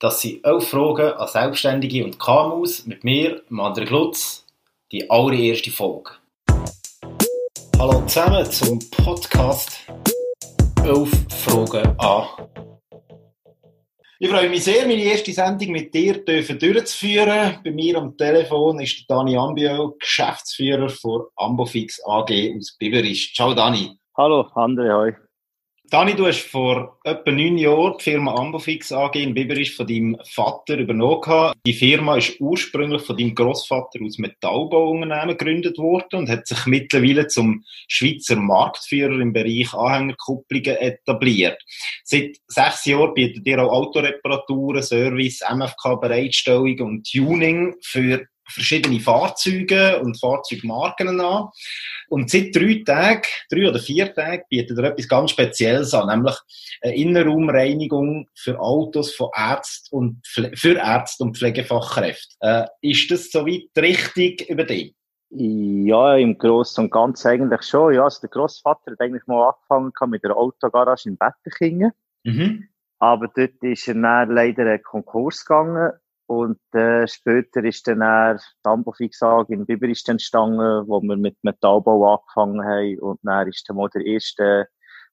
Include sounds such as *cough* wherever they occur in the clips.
Das sind elf Fragen an Selbstständige und KMUs mit mir, André Glutz, die allererste Folge. Hallo zusammen zum Podcast «Elf Fragen an». Ich freue mich sehr, meine erste Sendung mit dir durchzuführen. Bei mir am Telefon ist Dani Ambio, Geschäftsführer von Ambofix AG aus Biberist. Ciao Dani. Hallo André, hoi. Dani, du hast vor etwa neun Jahren die Firma Ambofix AG in Biberisch von deinem Vater übernommen. Die Firma ist ursprünglich von deinem Großvater aus Metallbauunternehmen gegründet worden und hat sich mittlerweile zum Schweizer Marktführer im Bereich Anhängerkupplungen etabliert. Seit sechs Jahren bietet ihr auch Autoreparaturen, Service, MFK-Bereitstellung und Tuning für verschiedene Fahrzeuge und Fahrzeugmarken an. Und seit drei Tagen, drei oder vier Tagen, bietet er etwas ganz Spezielles an, nämlich eine Innenraumreinigung für Autos von Ärzten und für Ärzte und Pflegefachkräfte. Äh, ist das soweit richtig über dich? Ja, im Großen und Ganzen eigentlich schon. Ja, also der Großvater hat eigentlich mal angefangen mit der Autogarage in Bettekingen. Mhm. Aber dort ist er dann leider einen Konkurs gegangen und äh, später ist dann er die Ambofix AG in Biberist entstanden, wo wir mit Metallbau angefangen haben. Und dann ist dann mal der erste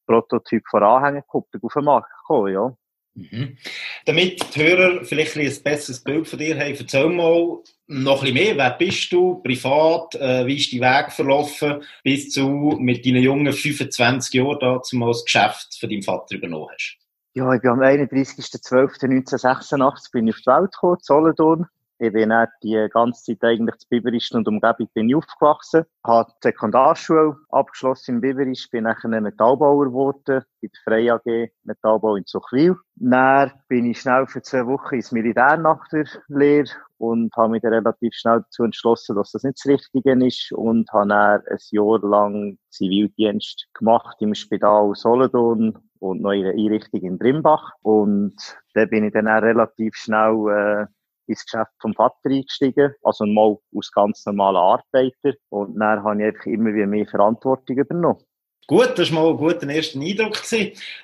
Prototyp von Anhängerkupplung auf den Markt gekommen, ja. Mhm. Damit die Hörer vielleicht ein besseres Bild von dir haben, erzähl mal noch ein bisschen mehr. Wer bist du privat? Äh, wie ist dein Weg verlaufen, bis du mit deinen jungen 25 Jahren da zum Geschäft von deinem Vater übernommen hast? Ja, ich bin am 31.12.1986 bin ich auf die Welt gekommen, Solothurn. Ich bin dann die ganze Zeit eigentlich zu Biberisch und Umgebung bin ich aufgewachsen. Habe die Sekundarschule abgeschlossen in Biberisch, bin nachher Metallbauer geworden, bei der Frey AG Metallbau in Zuchwil. Dann bin ich schnell für zwei Wochen ins Militär nach der Lehre und habe mich dann relativ schnell dazu entschlossen, dass das nicht das Richtige ist und habe dann ein Jahr lang Zivildienst gemacht im Spital Solothurn und noch in Einrichtung in Brimbach. Und da bin ich dann auch relativ schnell äh, ins Geschäft vom Vater eingestiegen, also mal als ganz normaler Arbeiter. Und dann habe ich einfach immer wieder mehr Verantwortung übernommen. Gut, das war mal ein guter erster Eindruck.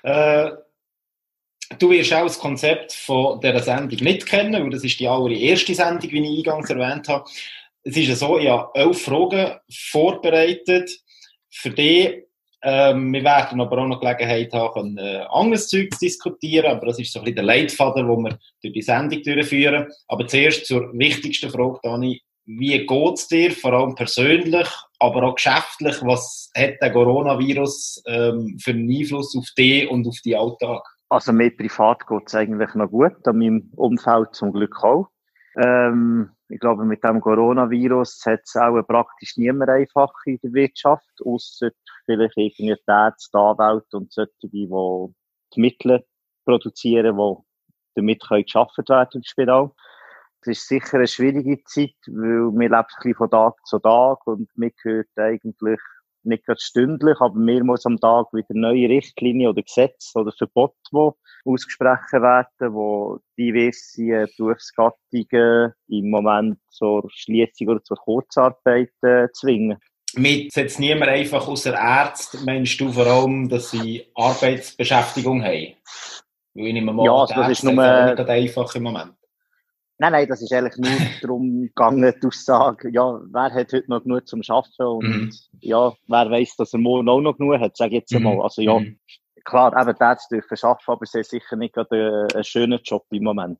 Äh, du wirst auch das Konzept von dieser Sendung nicht kennen, weil das ist die allererste Sendung, wie ich eingangs erwähnt habe. Es ist ja so, ich habe elf Fragen vorbereitet. Für die ähm, wir werden aber auch noch Gelegenheit haben, äh, anderes Zeug zu diskutieren, aber das ist so ein bisschen der Leitfaden, den wir durch die Sendung durchführen. Aber zuerst zur wichtigsten Frage, Dani. Wie geht's dir, vor allem persönlich, aber auch geschäftlich? Was hat der Coronavirus ähm, für einen Einfluss auf dich und auf den Alltag? Also mir privat geht's eigentlich noch gut, an meinem Umfeld zum Glück auch. Ähm, ich glaube, mit dem Coronavirus hat es auch praktisch niemand einfach in der Wirtschaft, außer vielleicht irgendwie die Ärzte, Anwälte und solche, die die Mittel produzieren, die damit können geschaffen werden im Spital. Es ist sicher eine schwierige Zeit, weil wir leben ein bisschen von Tag zu Tag und mir gehört eigentlich nicht gerade stündlich, aber mehrmals am Tag wieder neue Richtlinien oder Gesetze oder Verbote, die ausgesprochen werden, wo diverse Berufsgattungen im Moment zur Schließung oder zur Kurzarbeit äh, zwingen. Mit setzt niemand einfach außer Ärzte, meinst du vor allem, dass sie Arbeitsbeschäftigung haben? Weil ich nehme mal, ja, also das ist nur, nicht einfach im Moment. Nein, nein, das ist eigentlich nur *laughs* darum gegangen, die Aussage, ja, wer hat heute noch genug zum Arbeiten und mhm. ja, wer weiß, dass er morgen auch noch genug hat, sage ich jetzt einmal. Mhm. Also ja, mhm. klar, eben die Ärzte dürfen arbeiten, aber sie haben sicher nicht gerade einen, schönen Job im Moment.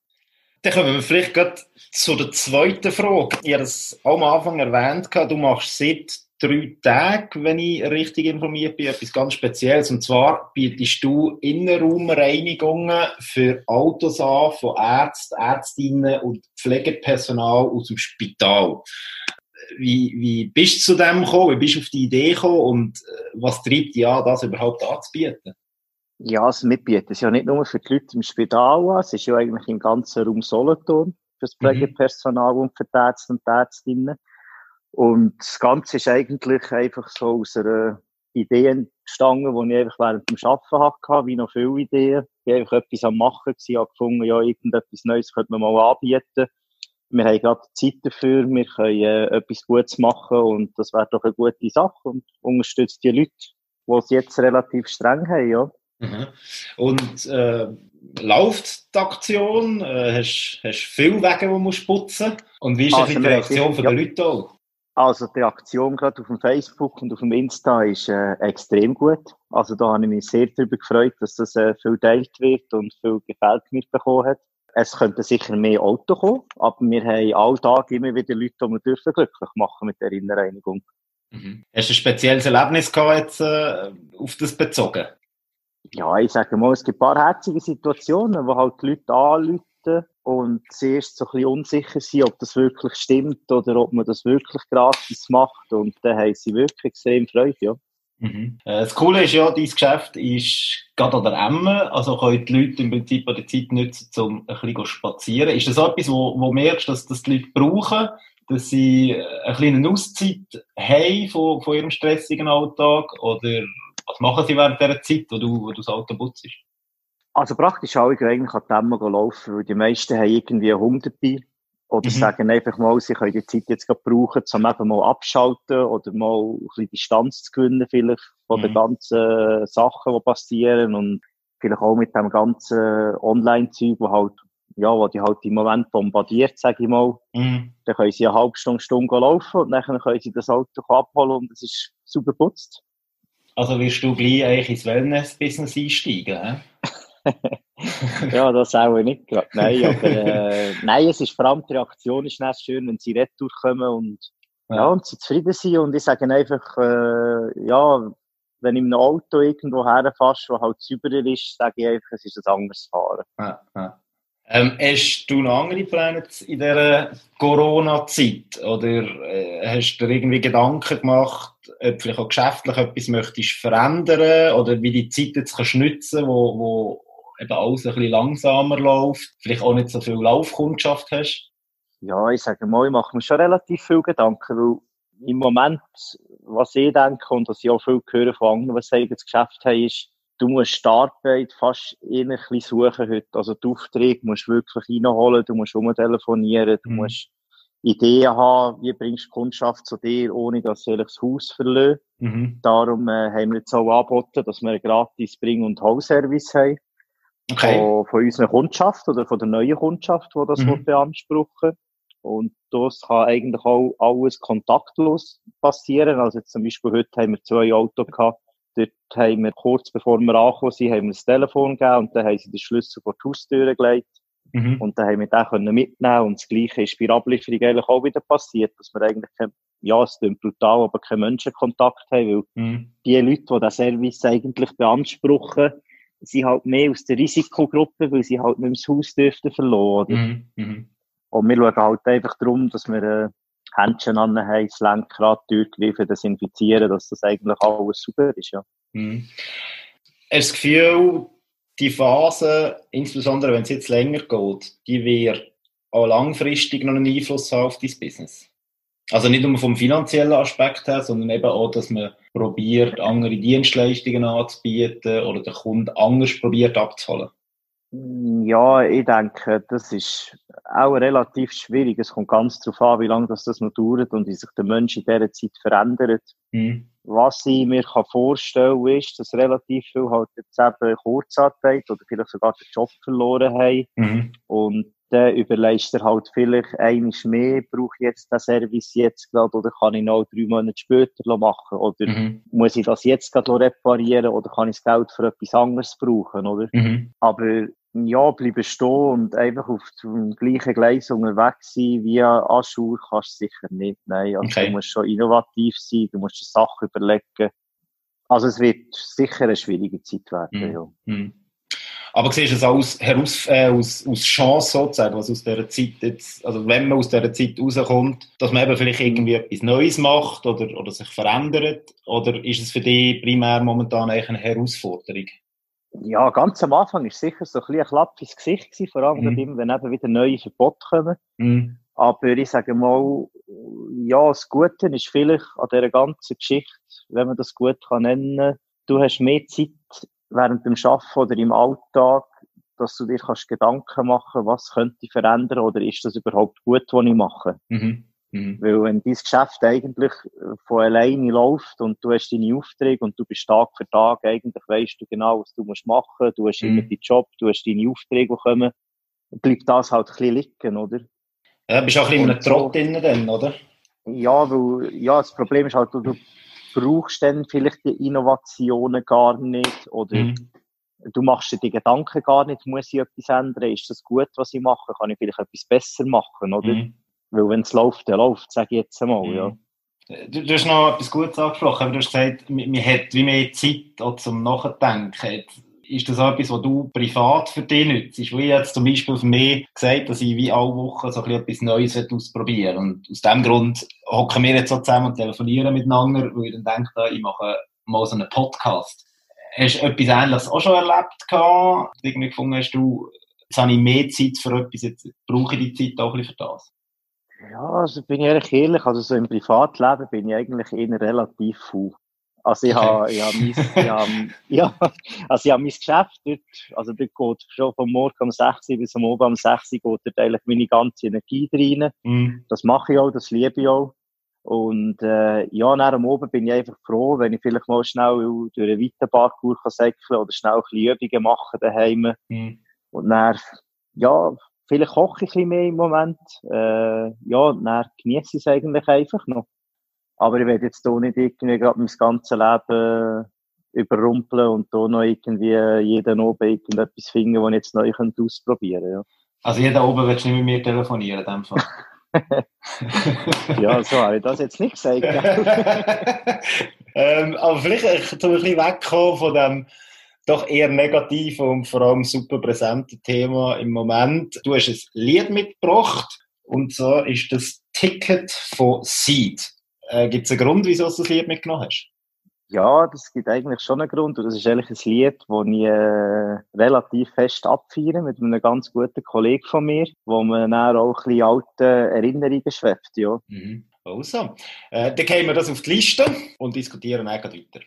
Dann kommen wir vielleicht gerade zu der zweiten Frage. Ich habe das auch am Anfang erwähnt, du machst seit drei Tage, wenn ich richtig informiert bin, etwas ganz Spezielles. Und zwar bietest du Innenraumreinigungen für Autos an von Ärzten, Ärztinnen und Pflegepersonal aus dem Spital. Wie, wie bist du zu dem gekommen? Wie bist du auf die Idee gekommen? Und äh, was treibt dich an, das überhaupt anzubieten? Ja, das Mitbieten ist ja nicht nur für die Leute im Spital an, es ist ja eigentlich im ganzen Raum Solothurn für das mhm. Pflegepersonal mhm. und für die Ärzte und die Ärztinnen. Und das Ganze ist eigentlich einfach so aus einer Idee entstanden, die ich einfach während dem Arbeiten hatte, wie noch viele Ideen. Ich war einfach etwas am Machen, gewesen, habe gefunden, ja, irgendetwas Neues könnte man mal anbieten. Wir haben gerade Zeit dafür, wir können äh, etwas Gutes machen und das wäre doch eine gute Sache und unterstützt die Leute, die es jetzt relativ streng haben, ja. Mhm. Und äh, läuft die Aktion? Äh, hast du viele Wege, die du musst putzen Und wie ist also, die Reaktion von ja. den Leuten auch? Also die Reaktion gerade auf dem Facebook und auf dem Insta ist äh, extrem gut. Also da habe ich mich sehr darüber gefreut, dass das äh, viel teilt wird und viel Gefällt mir bekommen hat. Es könnten sicher mehr Autos kommen, aber wir haben alltag immer wieder Leute, die wir dürfen glücklich machen mit der Innenreinigung. Mhm. Hast du ein spezielles Erlebnis gehabt jetzt, äh, auf das bezogen? Ja, ich sage mal, es gibt ein paar herzige Situationen, wo halt die Leute anrufen und zuerst so ein bisschen unsicher sind, ob das wirklich stimmt oder ob man das wirklich gratis macht. Und dann haben sie wirklich extrem Freude, ja. Mhm. Äh, das Coole ist ja, dein Geschäft ist gerade an der Emme, also können die Leute im Prinzip an der Zeit nutzen, um ein bisschen spazieren. Ist das etwas, wo, wo merkst, dass das die Leute brauchen, dass sie eine kleine Auszeit haben von, von ihrem stressigen Alltag oder was machen sie während dieser Zeit, wo du, wo du das Auto putzt? Also praktisch alle gehen eigentlich an die Emme laufen, weil die meisten haben irgendwie einen Hund dabei oder mhm. sagen einfach mal, sie können die Zeit jetzt gerade brauchen, um eben mal abschalten oder mal ein bisschen Distanz zu gewinnen, vielleicht von mhm. den ganzen Sachen, die passieren und vielleicht auch mit dem ganzen Online-Zeug, wo halt, ja, wo die halt im Moment bombardiert, sage ich mal. Mhm. Dann können sie eine halbe Stunde, Stunde laufen und dann können sie das Auto abholen und es ist super putzt. Also wirst du gleich eigentlich ins Wellness-Business einsteigen, hä? *laughs* ja, das auch nicht gerade. Nein, *laughs* aber äh, nein, es ist vor allem die Reaktion ist nicht schön, wenn sie retour kommen und ja. ja, und sie zufrieden sind und ich sage einfach, äh, ja, wenn ich in einem Auto irgendwo herfährst, wo halt sauberer ist, sage ich einfach, es ist ein anderes Fahren. Ja, ja. Ähm, hast du noch andere Pläne in dieser Corona-Zeit? Oder äh, hast du dir irgendwie Gedanken gemacht, ob vielleicht auch geschäftlich etwas möchtest verändern oder wie die Zeit jetzt kannst nutzen wo, wo eben alles ein bisschen langsamer läuft, vielleicht auch nicht so viel Laufkundschaft hast? Ja, ich sage mal, ich mache mir schon relativ viel Gedanken, weil im Moment, was ich denke und was ich auch viel höre von anderen, was sie das Geschäft haben, ist, du musst die Arbeit fast ein bisschen suchen heute. Also die Aufträge musst du wirklich reinholen, du musst umtelefonieren, du mhm. musst Ideen haben, wie bringst du Kundschaft zu dir, ohne dass sie das Haus verlieren. Mhm. Darum äh, haben wir jetzt auch angeboten, dass wir einen gratis Bring- und Hausservice haben. Okay. Von, von unserer Kundschaft oder von der neuen Kundschaft, die das mhm. beanspruchen Und das kann eigentlich auch alles kontaktlos passieren. Also jetzt zum Beispiel heute haben wir zwei Autos gehabt. Dort haben wir kurz bevor wir angekommen sind, haben wir das Telefon gegeben und dann haben sie den Schlüssel vor die Haustür gelegt. Mhm. Und dann haben wir den können mitnehmen und das Gleiche ist bei der Ablieferung eigentlich auch wieder passiert, dass wir eigentlich kein, ja, es klingt brutal, aber keinen Menschenkontakt haben, weil mhm. die Leute, die den Service eigentlich beanspruchen, sind halt mehr aus der Risikogruppe, weil sie halt nicht mehr das Haus dürften verloren. Mhm. Mhm. Und wir schauen halt einfach darum, dass wir äh, Händchen an haben, das Lenkrad, Türgriffe desinfizieren, dass das eigentlich alles super ist, ja. Mhm. Hast das Gefühl, die Phase, insbesondere wenn es jetzt länger geht, die wird auch langfristig noch einen Einfluss haben auf dein Business? Also nicht nur vom finanziellen Aspekt her, sondern eben auch, dass man probiert, andere Dienstleistungen anzubieten oder den Kunden anders probiert abzuholen. Ja, ich denke, das ist auch relativ schwierig. Es kommt ganz darauf an, wie lange das, das noch dauert und wie sich der Mensch in dieser Zeit verändert. Mhm. Was ich mir vorstellen kann, ist, dass relativ viel halt jetzt eben Kurzarbeit oder vielleicht sogar den Job verloren haben. Mhm. Und dann überlegst du halt vielleicht einiges mehr, brauche ich jetzt den Service jetzt gerade oder kann ich noch drei Monate später machen oder mhm. muss ich das jetzt gerade reparieren oder kann ich das Geld für etwas anderes brauchen, oder? Mhm. Aber ja, bleiben stehen und einfach auf dem gleichen Gleis unterwegs sein wie Aschur kannst du sicher nicht. Nein, also okay. du musst schon innovativ sein, du musst dir Sachen überlegen. Also es wird sicher eine schwierige Zeit werden, mhm. ja. Aber siehst du es als, heraus, äh, aus, aus Chance sozusagen, was aus dieser Zeit jetzt, also wenn man aus dieser Zeit rauskommt, dass man eben vielleicht irgendwie etwas Neues macht oder, oder sich verändert? Oder ist es für dich primär momentan eigentlich eine Herausforderung? Ja, ganz am Anfang war sicher so ein bisschen ein Klapp ins Gesicht gewesen, vor allem mhm. wenn eben wieder neue Verbote kommen. Mhm. Aber ich sage mal, ja, das Gute ist vielleicht an dieser ganzen Geschichte, wenn man das gut kann nennen, du hast mehr Zeit während dem Arbeiten oder im Alltag, dass du dir kannst Gedanken machen, was könnte ich verändern oder ist das überhaupt gut, was ich mache? Mhm. Mhm. Weil wenn dein Geschäft eigentlich von alleine läuft und du hast deine Aufträge und du bist Tag für Tag, eigentlich weißt du genau, was du musst machen, du hast mhm. immer deinen Job, du hast deine Aufträge, die kommen, bleibt das halt ein bisschen liegen, oder? Ja, bist auch ein bisschen in einem Trott drin dann, oder? Ja, weil, ja, das Problem ist halt, du, du brauchst dann vielleicht die Innovationen gar nicht, oder mhm. du machst dir die Gedanken gar nicht, muss ich etwas ändern, ist das gut, was ich mache, kann ich vielleicht etwas besser machen, oder? Mhm. Weil wenn es läuft, dann läuft sage ich jetzt einmal, mhm. ja. Du, du, hast noch etwas Gutes angesprochen, aber du hast gesagt, man hat wie mehr Zeit auch zum Nachdenken. Ist das auch etwas, was du privat für dich nützt? Wie jetzt zum Beispiel für mich gesagt, dass ich wie alle Wochen so etwas Neues ausprobieren Und aus diesem Grund hocken wir jetzt so zusammen und telefonieren miteinander, weil ich dann denke, ich mache mal so einen Podcast. Hast du etwas Ähnliches auch schon erlebt gehabt? Irgendwie gefunden hast du, jetzt habe ich mehr Zeit für etwas, jetzt brauche ich die Zeit auch ein bisschen für das? Ja, also bin ich ehrlich ehrlich, also so im Privatleben bin ich eigentlich eher relativ faul. Also ich habe, ich habe mein, ich habe, ja, also ich habe mein Geschäft dort, also dort geht schon vom Morgen um 6 Uhr bis am Abend um 6 Uhr geht dort eigentlich meine ganze Energie rein. Mm. Das mache ich auch, das liebe ich auch. Und äh, ja, nach dem Oben bin ich einfach froh, wenn ich vielleicht mal schnell durch einen weiten Parkour kann säckeln oder schnell ein bisschen Übungen machen daheim. Mm. Und dann, ja, Vielleicht koche ich ein bisschen mehr im Moment. Äh, ja, dann genieße ich es eigentlich einfach noch. Aber ich werde jetzt hier nicht irgendwie gerade mein ganzes Leben überrumpeln und hier noch irgendwie jeden oben irgendetwas finden, was ich jetzt neu ausprobieren könnte. Ja. Also jeden oben willst du nicht mit mir telefonieren, in dem Fall? *laughs* ja, so habe ich das jetzt nicht gesagt. *laughs* ähm, aber vielleicht ein bisschen wegkommen von dem doch eher negativ und vor allem super präsente Thema im Moment. Du hast ein Lied mitgebracht und zwar ist das Ticket von Seed. Äh, gibt es einen Grund, wieso du das Lied mitgenommen hast? Ja, das gibt eigentlich schon einen Grund. Und das ist eigentlich ein Lied, das ich äh, relativ fest abfeiere mit einem ganz guten Kollegen von mir, wo man dann auch ein bisschen alte Erinnerungen schwebt. Ja. Mhm. Also, äh, dann gehen wir das auf die Liste und diskutieren einfach weiter.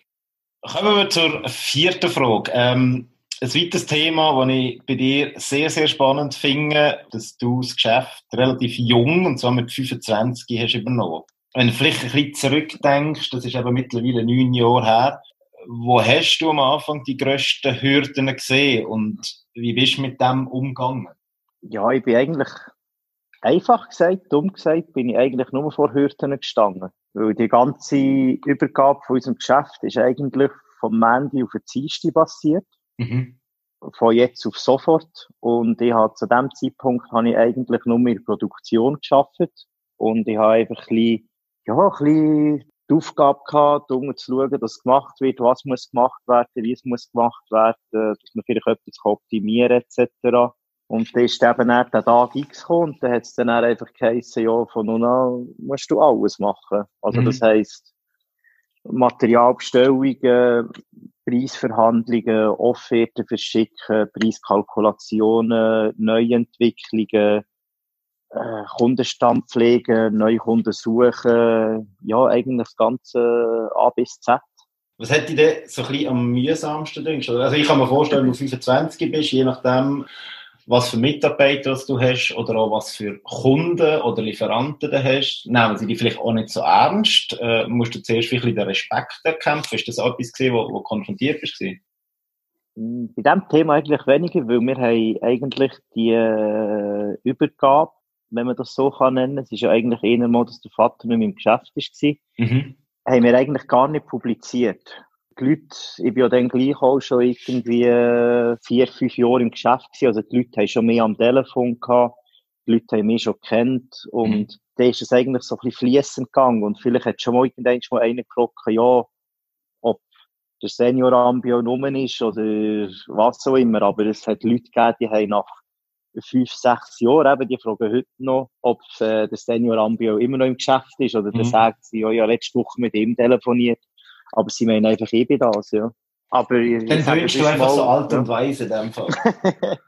Kommen wir zur vierten Frage. Ähm, ein weiteres Thema, das ich bei dir sehr, sehr spannend finde, dass du das Geschäft relativ jung, und zwar mit 25, hast übernommen. Wenn du vielleicht ein bisschen zurückdenkst, das ist eben mittlerweile neun Jahre her, wo hast du am Anfang die grössten Hürden gesehen und wie bist du mit dem umgegangen? Ja, ich bin eigentlich, einfach gesagt, dumm gesagt, bin ich eigentlich nur vor Hürden gestanden. Weil die ganze Übergabe von unserem Geschäft ist eigentlich vom Mandy auf den Dienstag passiert. Mhm. Von jetzt auf sofort. Und ich habe zu dem Zeitpunkt habe ich eigentlich nur in der Produktion geschafft. Und ich habe einfach ein bisschen, ja, ein bisschen die Aufgabe gehabt, um zu schauen, dass gemacht wird, was muss gemacht werden, wie es muss gemacht werden, dass man vielleicht etwas optimieren etc. Und dann ist eben dann der Tag X gekommen und dann hat es dann einfach geheißen, ja, von nun an musst du alles machen. Also mhm. das heisst, Materialbestellungen, Preisverhandlungen, Offerten verschicken, Preiskalkulationen, Neuentwicklungen, äh, Kundenstamm pflegen, neue Kunden suchen, ja, eigentlich das ganze A bis Z. Was hätte dich denn so ein bisschen am mühsamsten denkst? Also ich kann mir vorstellen, wenn du 25 bist, je nachdem, was für Mitarbeiter du hast oder auch was für Kunden oder Lieferanten du hast, nehmen sie die vielleicht auch nicht so ernst. Äh, musst du zuerst wirklich den Respekt erkämpfen? Ist das auch etwas gesehen, wo, wo konfrontiert bist? Bei diesem Thema eigentlich weniger, weil wir haben eigentlich die äh, Übergabe, wenn man das so kann nennen, es ist ja eigentlich eher mal, dass der Vater nicht mehr im Geschäft war, mhm. haben wir eigentlich gar nicht publiziert. Die Leute, ich bin ja dann gleich auch schon irgendwie äh, vier, fünf Jahre im Geschäft gewesen, also die Leute haben schon mehr am Telefon gehabt, die Leute haben mich schon kennt. Und mhm. dann ist es eigentlich so ein bisschen fließend gegangen. Und vielleicht hat schon mal irgendwann mal einer gefragt, ja, ob der Senior Ambio rum ist oder was auch immer, aber es hat Leute gegeben, die haben nach fünf, sechs Jahren eben, die fragen heute noch, ob äh, der Senior Ambio immer noch im Geschäft ist oder mhm. dann sagt sie, ja, ja, letzte Woche mit ihm telefoniert aber sie meinen einfach bei das, ja. Aber ich, Dann wünschst du einfach mal, so alt und weise in dem Fall. *laughs*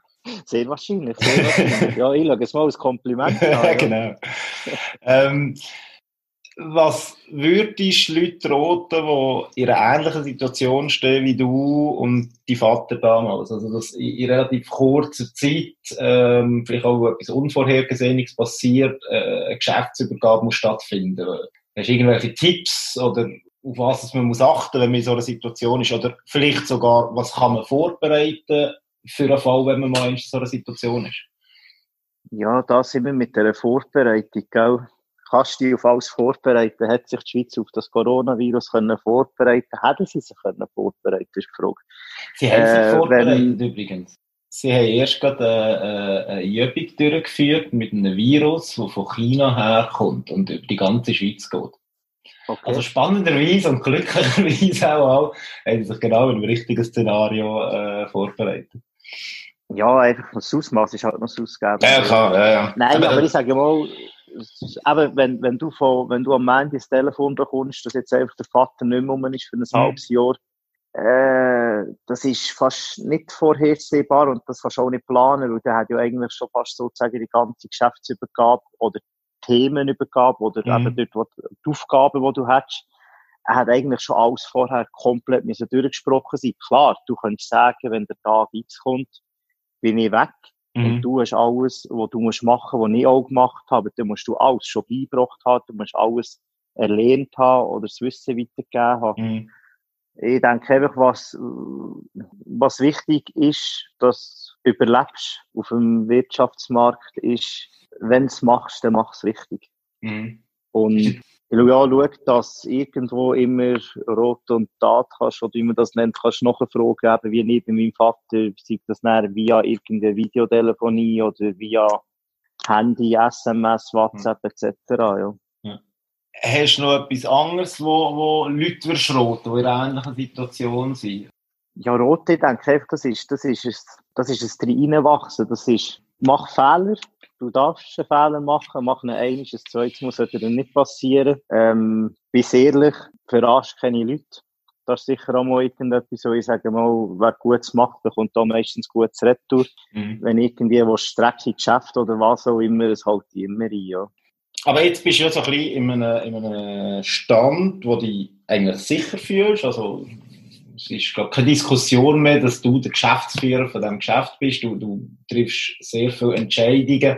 sehr wahrscheinlich, sehr wahrscheinlich. ja, ich schaue es mal als Kompliment *laughs* an. Ja. genau. ähm, Was würdest du Leute raten, die in einer ähnlichen Situation stehen wie du und die Vater damals? Also, dass in relativ kurzer Zeit ähm, vielleicht auch etwas Unvorhergesehenes passiert, äh, eine Geschäftsübergabe muss stattfinden. Hast du irgendwelche Tipps oder auf was man muss achten, wenn man in so einer Situation ist? Oder vielleicht sogar, was kann man vorbereiten für einen Fall, wenn man mal in so einer Situation ist? Ja, da sind wir mit der Vorbereitung, gell? Kannst du dich auf alles vorbereiten? Hat sich die Schweiz auf das Coronavirus können vorbereiten? Hätten sie sich können vorbereiten? Ist die Frage. Sie haben sich äh, vorbereitet wenn, übrigens. Sie haben erst gerade eine, eine Übung durchgeführt mit einem Virus, das von China herkommt und über die ganze Schweiz geht. Okay. Also spannenderweise und glücklicherweise auch, auch haben sie sich genau im richtigen Szenario äh, vorbereitet. Ja, einfach das Ausmaß ist halt noch das Ausgeben. Ja, klar, ja, ja. Nein, aber, aber ich sage mal, aber wenn, wenn, du von, wenn du am Ende das Telefon bekommst, dass jetzt einfach der Vater nicht mehr um ist für ein mhm. halbes Jahr, äh, das ist fast nicht vorhersehbar und das kannst du auch nicht planen, weil der hat ja eigentlich schon fast sozusagen die ganze Geschäftsübergabe oder Themenübergabe oder mhm. eben dort, wo die Aufgaben, die du hast, er hat eigentlich schon alles vorher komplett müssen durchgesprochen sein. Klar, du könntest sagen, wenn der Tag X kommt, bin ich weg. Mhm. Und du hast alles, was du musst machen, was ich auch gemacht habe, dann musst du alles schon beigebracht haben, du musst alles erlernt haben oder das Wissen weitergegeben haben. Mhm. Ich denke einfach, was, was wichtig ist, dass du überlebst auf dem Wirtschaftsmarkt, ist, wenn du es machst, dann mach es richtig. Mhm. Und ich schaue auch, schau, dass irgendwo immer Rot und Tat kannst, oder wie man das nennt, kannst du noch eine Frage geben, wie neben meinem Vater, sei das dann via irgendeine Videotelefonie oder via Handy, SMS, WhatsApp etc. Ja. ja. Hast du noch etwas anderes, wo, wo Leute verschroten, die in einer ähnlichen Situation sind? Ja, Rote, ich denke einfach, das ist, das ist, ein, das ist ein Reinwachsen. Das ist, mach Fehler, du darfst einen Fehler machen, mach ihn einmal, ein zweites muss sollte dann nicht passieren. Ähm, bist ehrlich, verarscht keine Leute. Das ist sicher auch mal irgendetwas, wo ich sage mal, wer Gutes macht, bekommt da meistens gutes Retour. Mhm. Wenn irgendwie wo Strecke Geschäft oder was auch immer, es halt immer ein, ja. Aber jetzt bist du ja so ein bisschen in einem, in einem Stand, wo du dich eigentlich sicher fühlst, also es ist gar keine Diskussion mehr, dass du der Geschäftsführer von diesem Geschäft bist. Du, du triffst sehr viele Entscheidungen.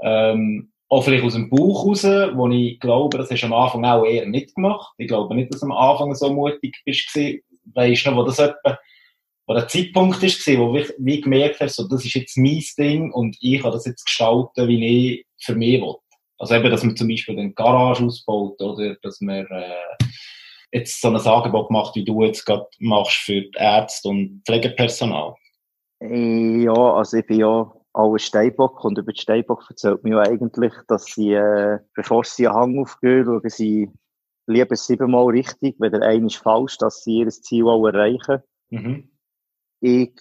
Ähm, auch vielleicht aus dem Buch raus, wo ich glaube, das hast du am Anfang auch eher nicht gemacht. Ich glaube nicht, dass du am Anfang so mutig bist. Weißt du wo das etwa, wo der Zeitpunkt ist, wo ich wie gemerkt habe, so, das ist jetzt mein Ding und ich kann das jetzt gestalten, wie ich für mich will. Also eben, dass man zum Beispiel den Garage ausbaut oder dass man äh, jetzt so ein Angebot gemacht, wie du jetzt gerade machst für Ärzte und Pflegepersonal? Ja, also ich bin ja auch ein Steinbock und über die Steinbock erzählt mir ja eigentlich, dass sie, äh, bevor sie einen Hang aufgehen, schauen sie lieber siebenmal richtig, wenn der eine ist falsch, dass sie ihr Ziel auch erreichen. Mhm. Ich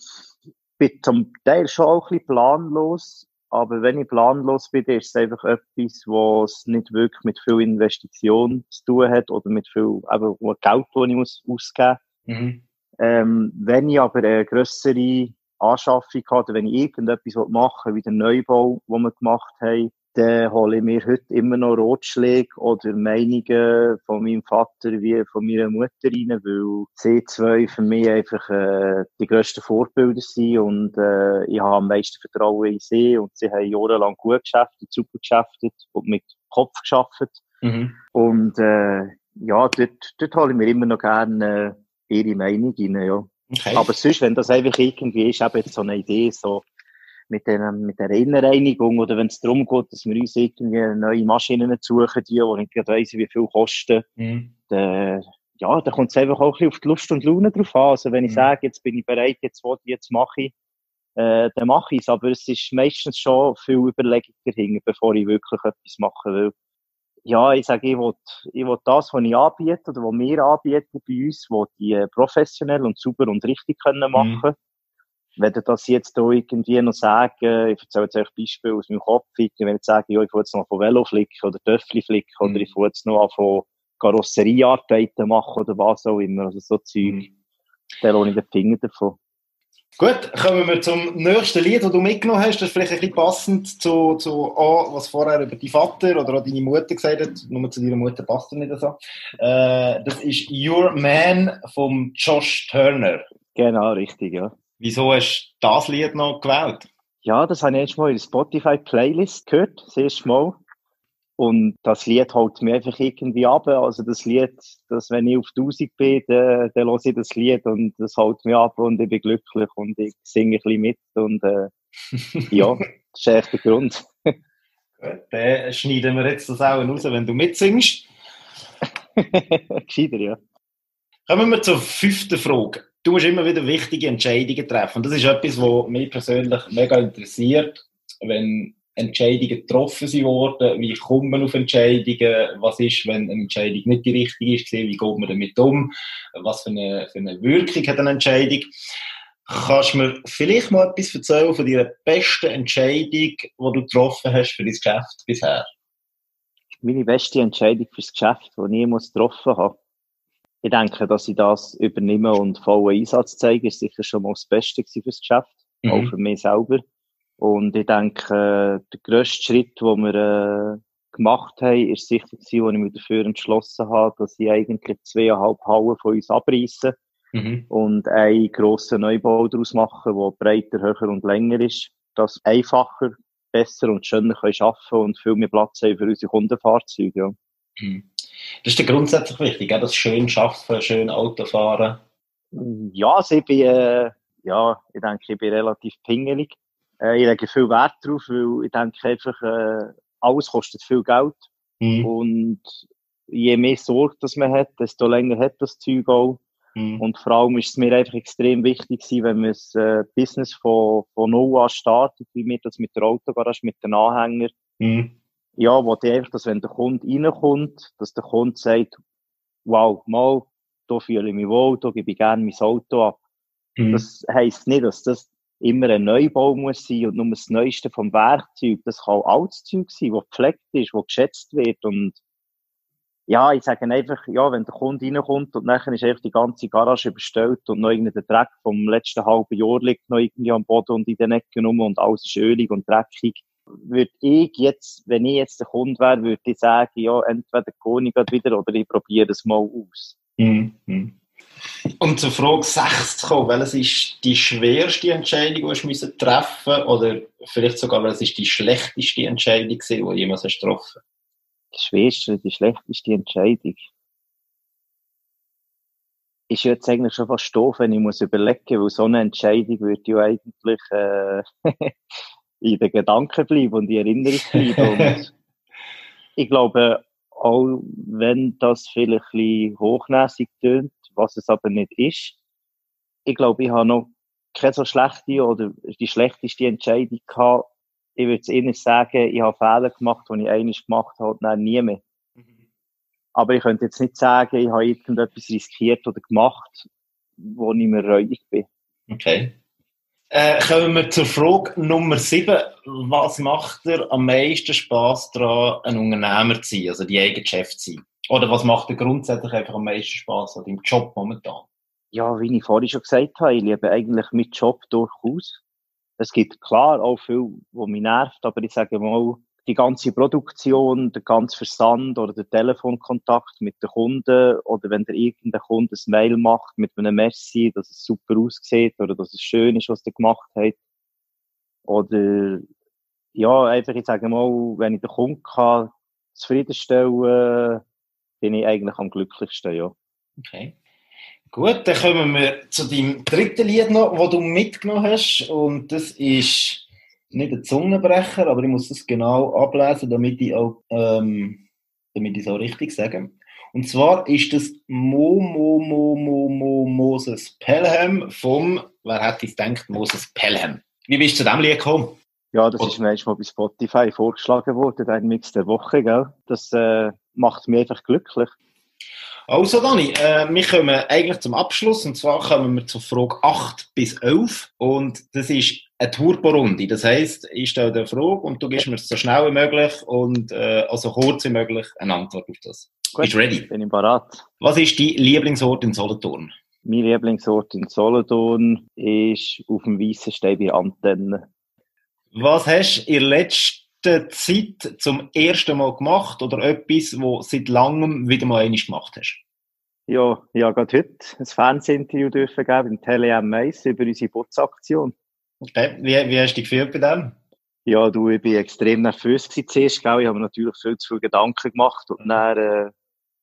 bin zum Teil schon auch ein bisschen planlos, aber wenn ich planlos bin, ist es einfach etwas, was nicht wirklich mit viel Investition zu tun hat oder mit viel eben, Geld, das ich muss ausgeben muss. Mhm. Ähm, wenn ich aber eine grössere Anschaffung habe, oder wenn ich irgendetwas machen will, wie den Neubau, den wir gemacht haben, dann hole ich mir heute immer noch Rotschläge oder Meinungen von meinem Vater wie von meiner Mutter rein, weil sie zwei für mich einfach äh, die grössten Vorbilder sind und äh, ich habe am meisten Vertrauen in sie und sie haben jahrelang gut geschäftet, super geschäftet und mit Kopf geschafft. Mhm. Und äh, ja, dort, dort hole ich mir immer noch gerne äh, ihre Meinung rein, ja. Okay. Aber sonst, wenn das einfach irgendwie ist, eben jetzt so eine Idee, so mit der, mit der Innenreinigung oder wenn es darum geht, dass wir uns irgendwie neue Maschinen suchen, die, wo ich gerade weiss, wie viel kosten, mhm. dann, ja, da kommt es einfach auch ein bisschen auf die Lust und Laune drauf an. Also wenn ich mhm. sage, jetzt bin ich bereit, jetzt will ich, jetzt mache ich, äh, dann mache ich es. Aber es ist meistens schon viel Überlegung dahinter, bevor ich wirklich etwas machen will. Ja, ich sage, ich will, ich will das, was ich anbiete oder was wir anbieten bei uns, wo die professionell und super und richtig können mhm. machen. Mhm wenn ich das jetzt hier irgendwie noch sage, ich erzähle jetzt ein Beispiel aus meinem Kopf, wenn ich jetzt sage, ja, ich will jetzt noch von Velo flicken oder Töffli flicken mhm. oder ich will jetzt noch von Karosseriearbeiten machen oder was auch immer, also so Zeug, mhm. dann lohne ich den Finger davon. Gut, kommen wir zum nächsten Lied, das du mitgenommen hast. Das ist vielleicht ein bisschen passend zu, zu oh, was vorher über deinen Vater oder auch deine Mutter gesagt hat. Nur zu deiner Mutter passt er nicht so. Äh, das ist Your Man von Josh Turner. Genau, richtig, ja. Wieso hast du das Lied noch gewählt? Ja, das habe ich erst mal in der Spotify-Playlist gehört, das erste Mal. Und das Lied holt mich einfach irgendwie ab. Also das Lied, dass wenn ich auf 1000 bin, dann, dann höre ich das Lied und das holt mich ab und ich bin glücklich und ich singe ein bisschen mit und äh, *laughs* ja, das ist echt der Grund. Dann schneiden wir jetzt das auch raus, wenn du mitsingst. *laughs* Gescheiter, ja. Kommen wir zur fünften Frage. Du musst immer wieder wichtige Entscheidungen treffen. Und das ist etwas, was mich persönlich mega interessiert, wenn Entscheidungen getroffen worden, wie kommt man auf Entscheidungen, was ist, wenn eine Entscheidung nicht die richtige ist, wie geht man damit um, was für eine, für eine Wirkung hat eine Entscheidung. Kannst du mir vielleicht mal etwas erzählen von deiner besten Entscheidung, die du getroffen hast für dein Geschäft bisher? Meine beste Entscheidung für das Geschäft, die ich jemals getroffen habe. Ich denke, dass ich das übernehme und vollen Einsatz zeige, ist sicher schon mal das Beste für das Geschäft, mhm. auch für mich selber. Und ich denke, der grösste Schritt, den wir äh, gemacht haben, ist sicher gewesen, als ich mich dafür entschlossen habe, dass ich eigentlich zweieinhalb Hallen von uns abreiße mhm. und einen grossen Neubau daraus mache, der breiter, höher und länger ist, das einfacher, besser und schöner können schaffen und viel mehr Platz haben für unsere Kundenfahrzeuge. Ja. Mhm. Das ist ja grundsätzlich wichtig, das schön schaffen, schön Auto fahren. Ja, also ich bin, äh, ja, ich denke, ich bin relativ pingelig. Äh, ich lege viel Wert drauf, weil ich denke einfach, äh, alles kostet viel Geld. Mhm. Und je mehr Sorge das man hat, desto länger hat das Zeug auch. Mhm. Und vor allem ist es mir einfach extrem wichtig gewesen, wenn man das äh, Business von, von null an startet, wie wir das mit der Autogarage, mit den Anhängern. Mhm. Ja, wo die einfach, dass wenn der Kunde reinkommt, dass der Kunde sagt, wow, mal, da fühle ich mich wohl, da gebe ich gerne mein Auto ab. Mhm. Das heisst nicht, dass das immer ein Neubau muss sein und nur das Neueste vom Werkzeug. Das kann auch altes Zeug sein, das gepflegt ist, das geschätzt wird und ja, ich sage einfach, ja, wenn der Kunde reinkommt und nachher ist einfach die ganze Garage überstellt und noch irgendein Dreck vom letzten halben Jahr liegt noch irgendwie am Boden und in den Ecken rum und alles ist ölig und dreckig, würde ich jetzt, wenn ich jetzt der Kunde wäre, würde ich sagen, ja, entweder gehe ich wieder oder ich probiere es mal aus. Mhm. Um zur Frage 6 zu kommen, welches ist die schwerste Entscheidung, die du treffen musst, oder vielleicht sogar, welches ist die schlechteste Entscheidung, die du jemals hast getroffen Die schwerste, die schlechteste Entscheidung ist jetzt eigentlich schon fast doof, wenn ich muss überlegen, weil so eine Entscheidung würde ja eigentlich äh, *laughs* in den Gedanken bleiben und in Erinnerung bleiben. Und *laughs* ich glaube, auch wenn das vielleicht ein bisschen hochnäsig tönt, was es aber nicht ist. Ich glaube, ich habe noch keine so schlechte oder die schlechteste Entscheidung gehabt. Ich würde es Ihnen sagen, ich habe Fehler gemacht, die ich eigentlich gemacht habe, nein, nie mehr. Mhm. Aber ich könnte jetzt nicht sagen, ich habe irgendetwas riskiert oder gemacht, wo ich mir reuig bin. Okay. Äh, kommen wir zur Frage Nummer 7. Was macht dir am meisten Spass daran, ein Unternehmer zu sein, also die eigene Chef zu sein? Oder was macht dir grundsätzlich einfach am meisten Spaß an deinem Job momentan? Ja, wie ich vorhin schon gesagt habe, ich liebe eigentlich meinen Job durchaus. Es gibt klar auch viel, was mich nervt, aber ich sage mal, die ganze Produktion, der ganze Versand oder der Telefonkontakt mit den Kunden oder wenn der irgendein Kunde ein Mail macht mit einem Messi, dass es super aussieht oder dass es schön ist, was der gemacht hat. Oder, ja, einfach, ich sage mal, wenn ich den Kunden kann zufriedenstellen bin ich eigentlich am glücklichsten, ja. Okay. Gut, dann kommen wir zu deinem dritten Lied noch, das du mitgenommen hast. Und das ist nicht ein Zungenbrecher, aber ich muss das genau ablesen, damit ich auch, ähm, damit ich es auch richtig sage. Und zwar ist das Mo, Mo, Mo, Mo, Mo, Moses Pelham vom, wer hätte es gedacht, Moses Pelham. Wie bist du zu diesem Lied gekommen? Ja, das ist mir erstmal bei Spotify vorgeschlagen worden, ein Mix der Woche, gell? Das äh, macht mich einfach glücklich. Also, Dani, äh, wir kommen eigentlich zum Abschluss und zwar kommen wir zur Frage 8 bis 11 und das ist eine Turbo-Runde. Das heisst, ich stelle dir eine Frage und du gibst mir so schnell wie möglich und äh, also kurz wie möglich eine Antwort auf das. Gut, Bist du ready? Bin ich parat. Was ist dein Lieblingsort in Solothurn? Mein Lieblingsort in Solothurn ist auf dem Weißen Stein bei Antenne. Was hast du in letzter Zeit zum ersten Mal gemacht oder etwas, wo seit langem wieder mal einmal gemacht hast? Ja, ja, gerade heute ein Fernsehinterview dürfen geben im Tele M1 über unsere Putzaktion. Okay. Wie, wie hast du dich gefühlt bei dem? Ja, du, ich bin extrem nervös zuerst, gell? Ich habe mir natürlich viel zu viele Gedanken gemacht und dann, äh,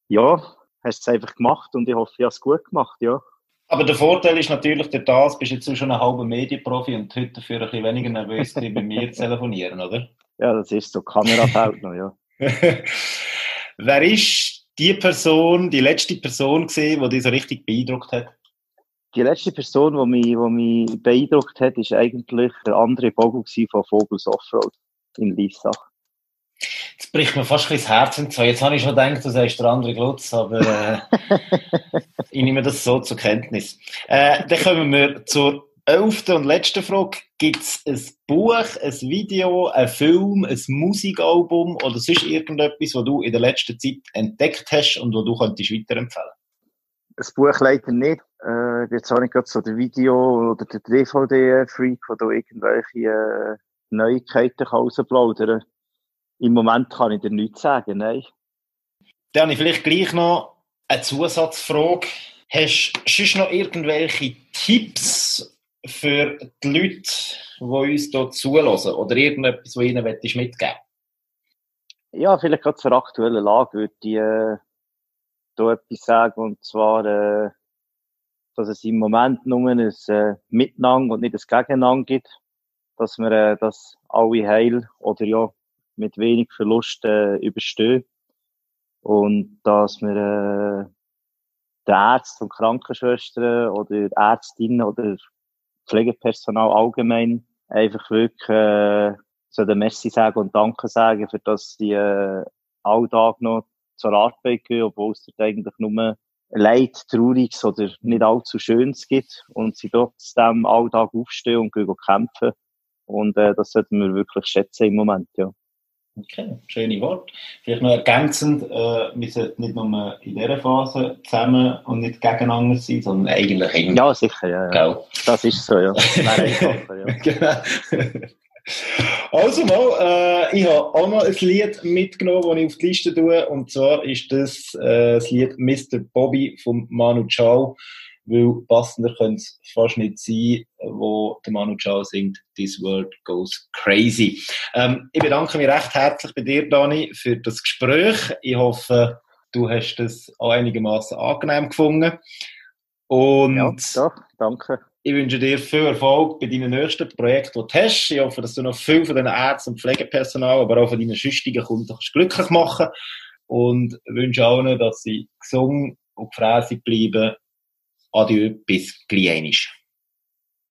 ja, hast du es einfach gemacht und ich hoffe, ich habe es gut gemacht, ja. Aber der Vorteil ist natürlich, durch das bist jetzt schon ein halber Medienprofi und heute dafür ein bisschen weniger nervös bei mir zu telefonieren, oder? Ja, das ist so. Kamera fällt noch, ja. *laughs* Wer ist die Person, die letzte Person gesehen, die dich so richtig beeindruckt hat? Die letzte Person, die mich, die mich beeindruckt hat, ist eigentlich der andere Vogel von Vogels Offroad in Liesach. Jetzt bricht mir fast ein bisschen das Herz und so. Jetzt habe ich schon gedacht, du sagst der andere Glutz, aber äh, *laughs* ich nehme das so zur Kenntnis. Äh, dann kommen wir zur elften und letzten Frage. Gibt es ein Buch, ein Video, ein Film, ein Musikalbum oder sonst irgendetwas, was du in der letzten Zeit entdeckt hast und wo du könntest weiterempfehlen Ein Buch leider nicht. Äh, jetzt auch nicht gerade so der Video- oder der DVD-Freak, wo du irgendwelche äh, Neuigkeiten rausplaudern kann. Im Moment kann ich dir nichts sagen, nein. Dann habe ich vielleicht gleich noch eine Zusatzfrage. Hast du noch irgendwelche Tipps für die Leute, die uns hier zulassen? Oder irgendetwas, was ihnen mitgeben Ja, vielleicht gerade zur aktuellen Lage würde ich äh, da etwas sagen. Und zwar, äh, dass es im Moment nur ein äh, Miteinander und nicht ein Gegeneinander gibt. Dass wir äh, das alle heil oder ja mit wenig Verlust äh, überstehen. Und dass wir äh, die Ärzte und Krankenschwestern oder Ärztinnen oder Pflegepersonal allgemein einfach wirklich äh, so den Messi sagen und Danke sagen, für dass sie äh, alltag noch zur Arbeit gehen, obwohl es dort eigentlich nur Leid, Trauriges oder nicht allzu Schönes gibt und sie trotzdem alltag aufstehen und gehen kämpfen. Und äh, das sollten wir wirklich schätzen im Moment, ja. Okay, schöne Wort. Vielleicht noch ergänzend, äh, wir sollten nicht nur in dieser Phase zusammen und nicht gegeneinander sein, sondern eigentlich immer. Ja, sicher, ja. ja. Das ist so, ja. *laughs* einfacher, ja. *laughs* genau. Also mal, äh, ich habe auch noch ein Lied mitgenommen, das ich auf die Liste tue, und zwar ist das äh, das Lied Mr. Bobby von Manu Chao weil passender könnte es fast nicht sein, wo der Manu Chao singt, This World Goes Crazy. Ähm, ich bedanke mich recht herzlich bei dir, Dani, für das Gespräch. Ich hoffe, du hast es auch einigermaßen angenehm gefunden. Und ja, doch, danke. Ich wünsche dir viel Erfolg bei deinen nächsten Projekten, die du hast. Ich hoffe, dass du noch viel von deinen Ärzten und Pflegepersonal, aber auch von deinen sonstigen Kunden glücklich machen. Und wünsche allen, dass sie gesund und gefräßig bleiben. Adieu, bis gleich